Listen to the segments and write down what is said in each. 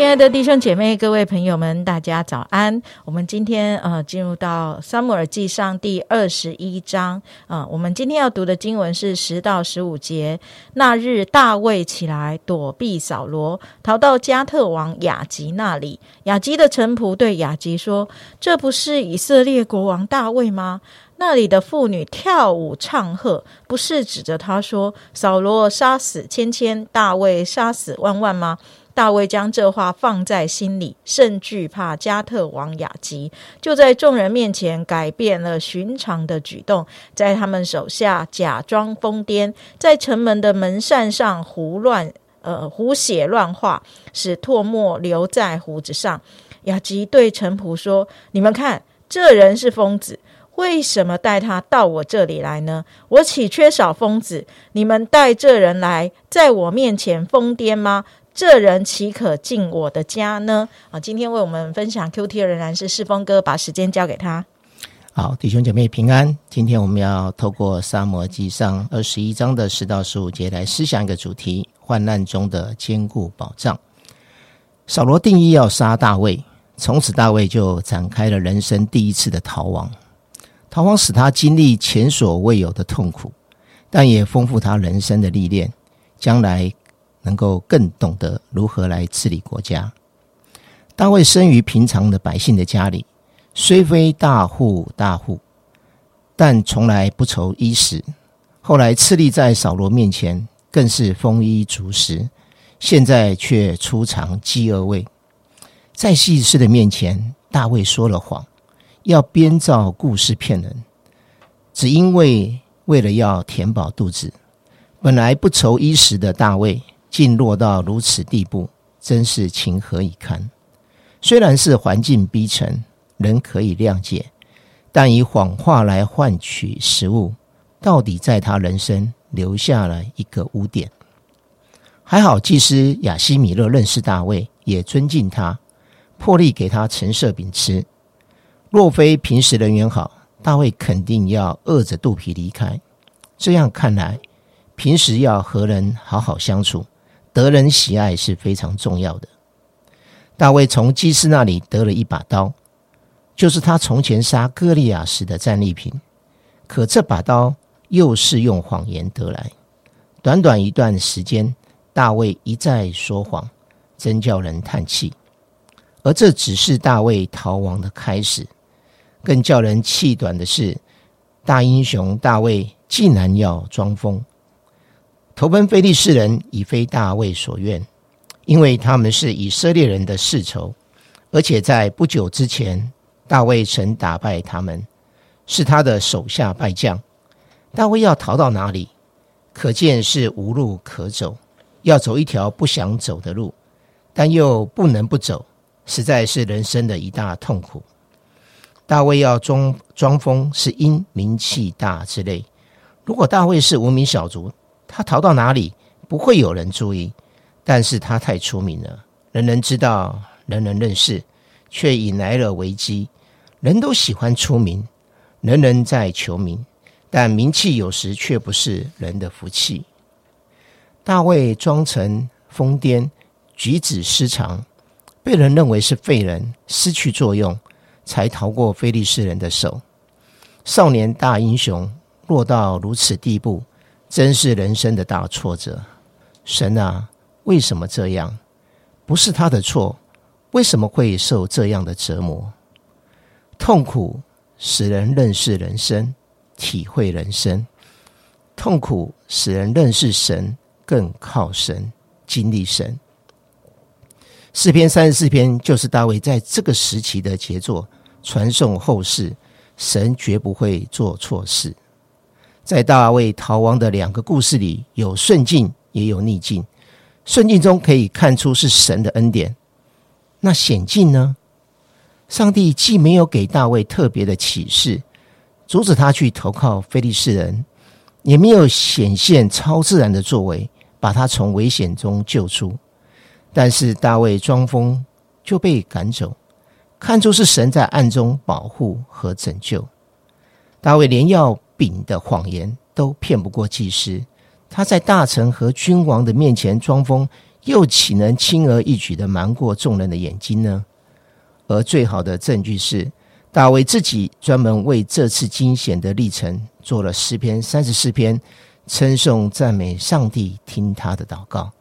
亲爱的弟兄姐妹、各位朋友们，大家早安！我们今天呃进入到《撒母耳记上》第二十一章啊，我们今天要读的经文是十到十五节。那日大卫起来躲避扫罗，逃到加特王雅吉那里。雅吉的臣仆对雅吉说：“这不是以色列国王大卫吗？”那里的妇女跳舞唱和，不是指着他说：“扫罗杀死千千，大卫杀死万万吗？”大卫将这话放在心里，甚惧怕加特王雅吉，就在众人面前改变了寻常的举动，在他们手下假装疯癫，在城门的门扇上胡乱呃胡写乱画，使唾沫留在胡子上。雅吉对臣仆说：“你们看，这人是疯子，为什么带他到我这里来呢？我岂缺少疯子？你们带这人来，在我面前疯癫吗？”这人岂可进我的家呢？啊，今天为我们分享 Q T 仍然是世峰哥，把时间交给他。好，弟兄姐妹平安。今天我们要透过《沙摩记上》二十一章的十到十五节来思想一个主题：患难中的坚固保障。扫罗定义要杀大卫，从此大卫就展开了人生第一次的逃亡。逃亡使他经历前所未有的痛苦，但也丰富他人生的历练，将来。能够更懂得如何来治理国家。大卫生于平常的百姓的家里，虽非大户大户，但从来不愁衣食。后来次立在扫罗面前，更是丰衣足食。现在却出尝饥饿味。在祭司的面前，大卫说了谎，要编造故事骗人，只因为为了要填饱肚子。本来不愁衣食的大卫。竟落到如此地步，真是情何以堪！虽然是环境逼成，人可以谅解，但以谎话来换取食物，到底在他人生留下了一个污点。还好祭司亚西米勒认识大卫，也尊敬他，破例给他橙色饼吃。若非平时人缘好，大卫肯定要饿着肚皮离开。这样看来，平时要和人好好相处。得人喜爱是非常重要的。大卫从祭司那里得了一把刀，就是他从前杀歌利亚时的战利品。可这把刀又是用谎言得来。短短一段时间，大卫一再说谎，真叫人叹气。而这只是大卫逃亡的开始。更叫人气短的是，大英雄大卫竟然要装疯。投奔非利士人，已非大卫所愿，因为他们是以色列人的世仇，而且在不久之前，大卫曾打败他们，是他的手下败将。大卫要逃到哪里？可见是无路可走，要走一条不想走的路，但又不能不走，实在是人生的一大痛苦。大卫要装装疯，是因名气大之类。如果大卫是无名小卒，他逃到哪里不会有人注意，但是他太出名了，人人知道，人人认识，却引来了危机。人都喜欢出名，人人在求名，但名气有时却不是人的福气。大卫装成疯癫，举止失常，被人认为是废人，失去作用，才逃过非利士人的手。少年大英雄落到如此地步。真是人生的大挫折，神啊，为什么这样？不是他的错，为什么会受这样的折磨？痛苦使人认识人生，体会人生；痛苦使人认识神，更靠神，经历神。四篇三十四篇就是大卫在这个时期的杰作，传颂后世。神绝不会做错事。在大卫逃亡的两个故事里，有顺境也有逆境。顺境中可以看出是神的恩典，那险境呢？上帝既没有给大卫特别的启示，阻止他去投靠非利士人，也没有显现超自然的作为，把他从危险中救出。但是大卫装疯就被赶走，看出是神在暗中保护和拯救。大卫连要。饼的谎言都骗不过祭司，他在大臣和君王的面前装疯，又岂能轻而易举的瞒过众人的眼睛呢？而最好的证据是，大卫自己专门为这次惊险的历程做了诗篇三十四篇，称颂赞美上帝，听他的祷告，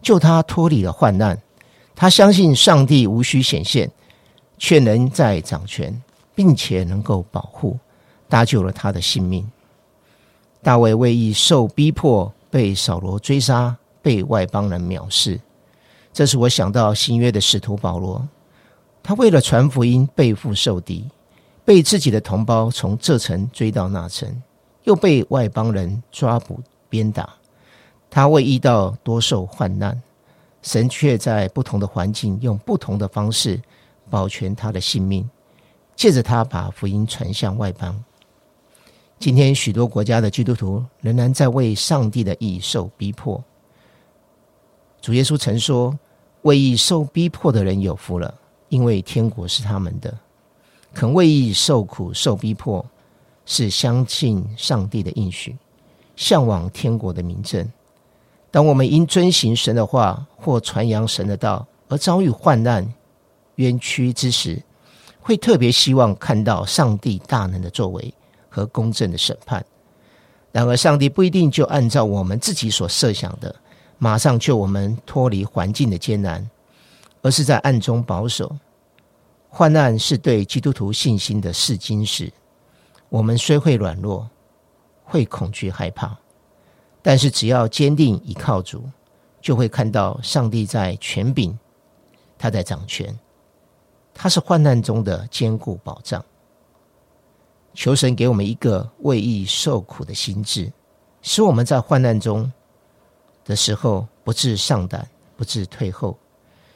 救他脱离了患难。他相信上帝无需显现，却能在掌权，并且能够保护，搭救了他的性命。大卫为义受逼迫，被扫罗追杀。被外邦人藐视，这是我想到新约的使徒保罗。他为了传福音，背负受敌，被自己的同胞从这城追到那城，又被外邦人抓捕鞭打。他为义道多受患难，神却在不同的环境用不同的方式保全他的性命，借着他把福音传向外邦。今天许多国家的基督徒仍然在为上帝的义受逼迫。主耶稣曾说：“为义受逼迫的人有福了，因为天国是他们的。肯为义受苦受逼迫，是相信上帝的应许，向往天国的名证。当我们因遵行神的话或传扬神的道而遭遇患难、冤屈之时，会特别希望看到上帝大能的作为和公正的审判。然而，上帝不一定就按照我们自己所设想的。”马上救我们脱离环境的艰难，而是在暗中保守。患难是对基督徒信心的试金石。我们虽会软弱，会恐惧害怕，但是只要坚定倚靠主，就会看到上帝在权柄，他在掌权，他是患难中的坚固保障。求神给我们一个为义受苦的心智，使我们在患难中。的时候，不致上胆，不致退后，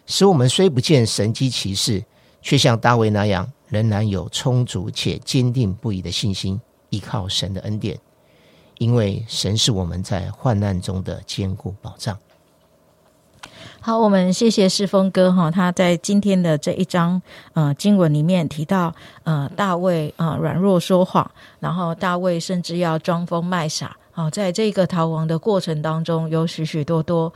使我们虽不见神机骑士，却像大卫那样，仍然有充足且坚定不移的信心，依靠神的恩典，因为神是我们在患难中的坚固保障。好，我们谢谢世峰哥哈，他在今天的这一章呃经文里面提到，呃大卫啊软弱说谎，然后大卫甚至要装疯卖傻。好，在这个逃亡的过程当中，有许许多多，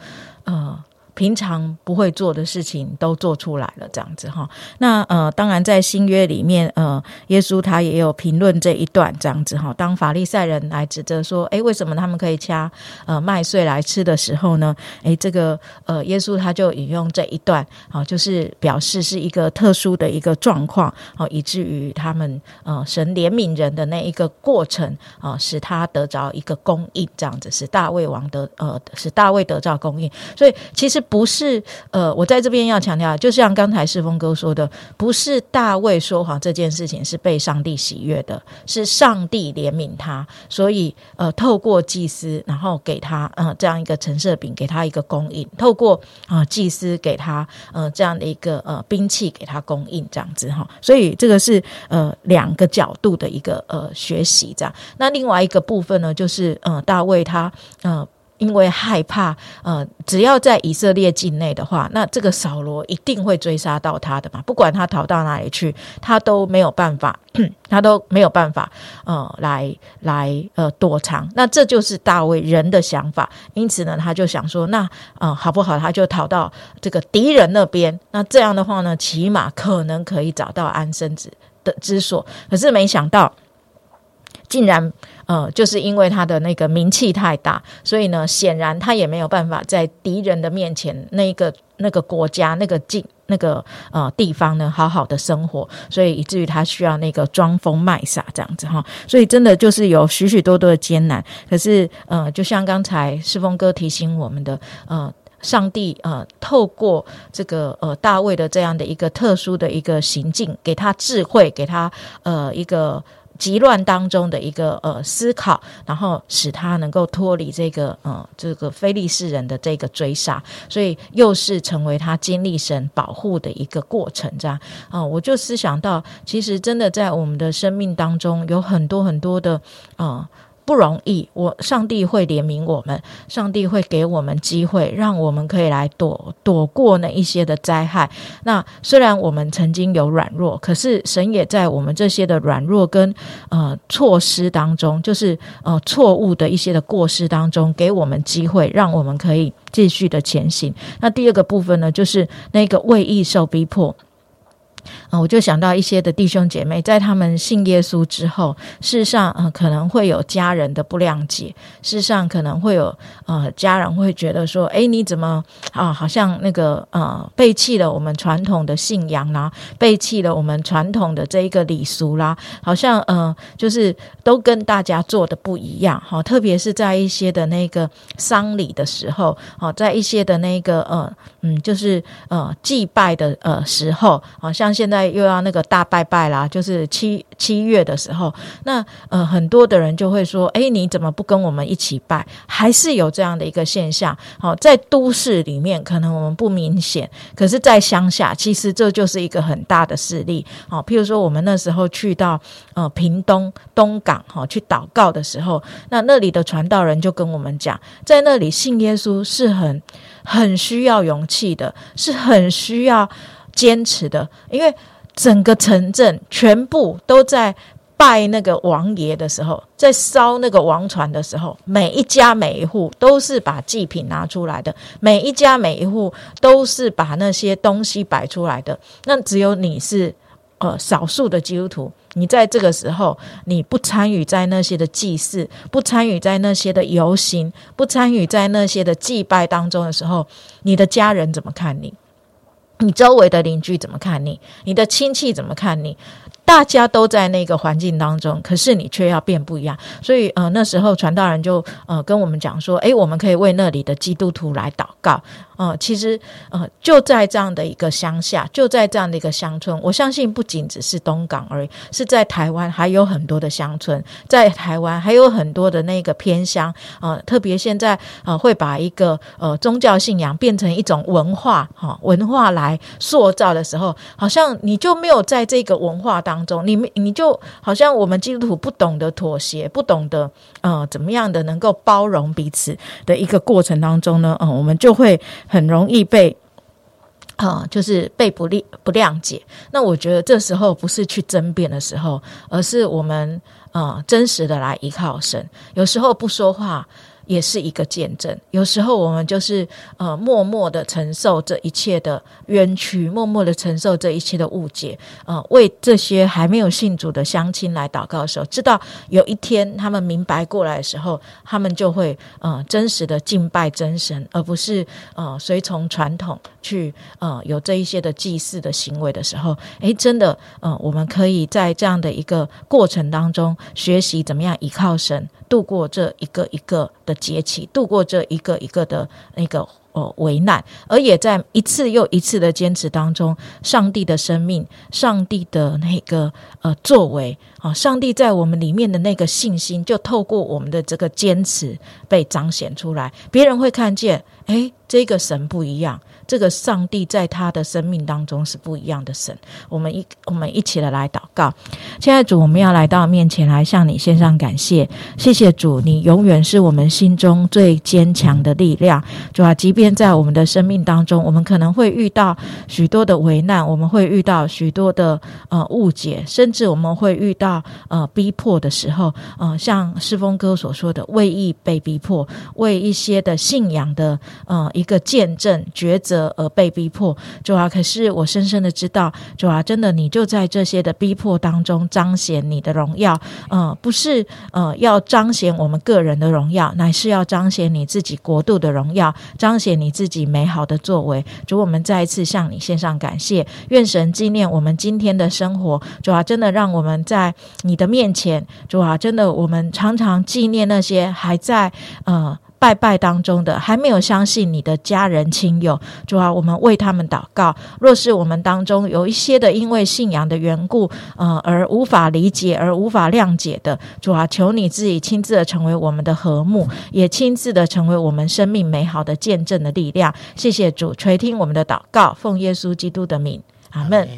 呃。平常不会做的事情都做出来了，这样子哈。那呃，当然在新约里面，呃，耶稣他也有评论这一段这样子哈。当法利赛人来指责说，哎，为什么他们可以掐呃麦穗来吃的时候呢？哎，这个呃，耶稣他就引用这一段，好，就是表示是一个特殊的一个状况，好，以至于他们呃神怜悯人的那一个过程啊，使他得着一个供应，这样子使大卫王得呃，使大卫得着供应。所以其实。不是，呃，我在这边要强调，就像刚才世峰哥说的，不是大卫说谎这件事情是被上帝喜悦的，是上帝怜悯他，所以呃，透过祭司，然后给他呃这样一个陈设饼，给他一个供应，透过啊祭司给他呃这样的一个呃兵器给他供应，这样子哈，所以这个是呃两个角度的一个呃学习这样。那另外一个部分呢，就是呃大卫他呃。因为害怕，呃，只要在以色列境内的话，那这个扫罗一定会追杀到他的嘛。不管他逃到哪里去，他都没有办法，他都没有办法，呃，来来呃躲藏。那这就是大卫人的想法。因此呢，他就想说，那呃好不好？他就逃到这个敌人那边。那这样的话呢，起码可能可以找到安身之的之所。可是没想到。竟然，呃，就是因为他的那个名气太大，所以呢，显然他也没有办法在敌人的面前，那个那个国家那个境那个呃地方呢，好好的生活，所以以至于他需要那个装疯卖傻这样子哈，所以真的就是有许许多多的艰难。可是，呃，就像刚才世峰哥提醒我们的，呃，上帝呃，透过这个呃大卫的这样的一个特殊的一个行径，给他智慧，给他呃一个。急乱当中的一个呃思考，然后使他能够脱离这个呃这个非利士人的这个追杀，所以又是成为他经历神保护的一个过程，这样。啊，我就思想到，其实真的在我们的生命当中有很多很多的啊不容易，我上帝会怜悯我们，上帝会给我们机会，让我们可以来躲躲过那一些的灾害。那虽然我们曾经有软弱，可是神也在我们这些的软弱跟呃错失当中，就是呃错误的一些的过失当中，给我们机会，让我们可以继续的前行。那第二个部分呢，就是那个为义受逼迫。啊，我就想到一些的弟兄姐妹，在他们信耶稣之后，事实上，呃，可能会有家人的不谅解，事实上，可能会有呃家人会觉得说，哎，你怎么啊，好像那个呃背弃了我们传统的信仰啦，背弃了我们传统的这一个礼俗啦，好像呃，就是都跟大家做的不一样，哈，特别是在一些的那个丧礼的时候，好，在一些的那个呃，嗯，就是呃祭拜的呃时候，好像。现在又要那个大拜拜啦，就是七七月的时候，那呃很多的人就会说，哎，你怎么不跟我们一起拜？还是有这样的一个现象。好，在都市里面可能我们不明显，可是，在乡下其实这就是一个很大的势力。好，譬如说我们那时候去到呃屏东东港哈去祷告的时候，那那里的传道人就跟我们讲，在那里信耶稣是很很需要勇气的，是很需要。坚持的，因为整个城镇全部都在拜那个王爷的时候，在烧那个王船的时候，每一家每一户都是把祭品拿出来的，每一家每一户都是把那些东西摆出来的。那只有你是呃少数的基督徒，你在这个时候你不参与在那些的祭祀，不参与在那些的游行，不参与在那些的祭拜当中的时候，你的家人怎么看你？你周围的邻居怎么看你？你的亲戚怎么看你？大家都在那个环境当中，可是你却要变不一样。所以，呃，那时候传道人就呃跟我们讲说：“诶，我们可以为那里的基督徒来祷告。”呃，其实呃就在这样的一个乡下，就在这样的一个乡村，我相信不仅只是东港而已，是在台湾还有很多的乡村，在台湾还有很多的那个偏乡。呃，特别现在呃会把一个呃宗教信仰变成一种文化哈文化来塑造的时候，好像你就没有在这个文化当。当中，你们你就好像我们基督徒不懂得妥协，不懂得呃怎么样的能够包容彼此的一个过程当中呢，嗯，我们就会很容易被啊，就是被不谅不谅解。那我觉得这时候不是去争辩的时候，而是我们啊真实的来依靠神。有时候不说话。也是一个见证。有时候我们就是呃，默默的承受这一切的冤屈，默默的承受这一切的误解。呃，为这些还没有信主的乡亲来祷告的时候，知道有一天他们明白过来的时候，他们就会呃真实的敬拜真神，而不是呃随从传统去呃有这一些的祭祀的行为的时候，诶，真的呃，我们可以在这样的一个过程当中学习怎么样依靠神。度过这一个一个的节气，度过这一个一个的那个呃危难，而也在一次又一次的坚持当中，上帝的生命，上帝的那个呃作为啊，上帝在我们里面的那个信心，就透过我们的这个坚持被彰显出来，别人会看见，哎，这个神不一样。这个上帝在他的生命当中是不一样的神，我们一我们一起的来祷告。现在主，我们要来到面前来向你献上感谢，谢谢主，你永远是我们心中最坚强的力量。主啊，即便在我们的生命当中，我们可能会遇到许多的危难，我们会遇到许多的呃误解，甚至我们会遇到到呃逼迫的时候，呃，像诗峰哥所说的，为义被逼迫，为一些的信仰的呃一个见证抉择。而被逼迫，主啊！可是我深深的知道，主啊，真的，你就在这些的逼迫当中彰显你的荣耀。呃，不是呃要彰显我们个人的荣耀，乃是要彰显你自己国度的荣耀，彰显你自己美好的作为。主，我们再一次向你献上感谢，愿神纪念我们今天的生活。主啊，真的让我们在你的面前，主啊，真的我们常常纪念那些还在呃。拜拜当中的还没有相信你的家人亲友，主啊，我们为他们祷告。若是我们当中有一些的因为信仰的缘故，呃，而无法理解而无法谅解的，主啊，求你自己亲自的成为我们的和睦，也亲自的成为我们生命美好的见证的力量。谢谢主垂听我们的祷告，奉耶稣基督的名，阿门。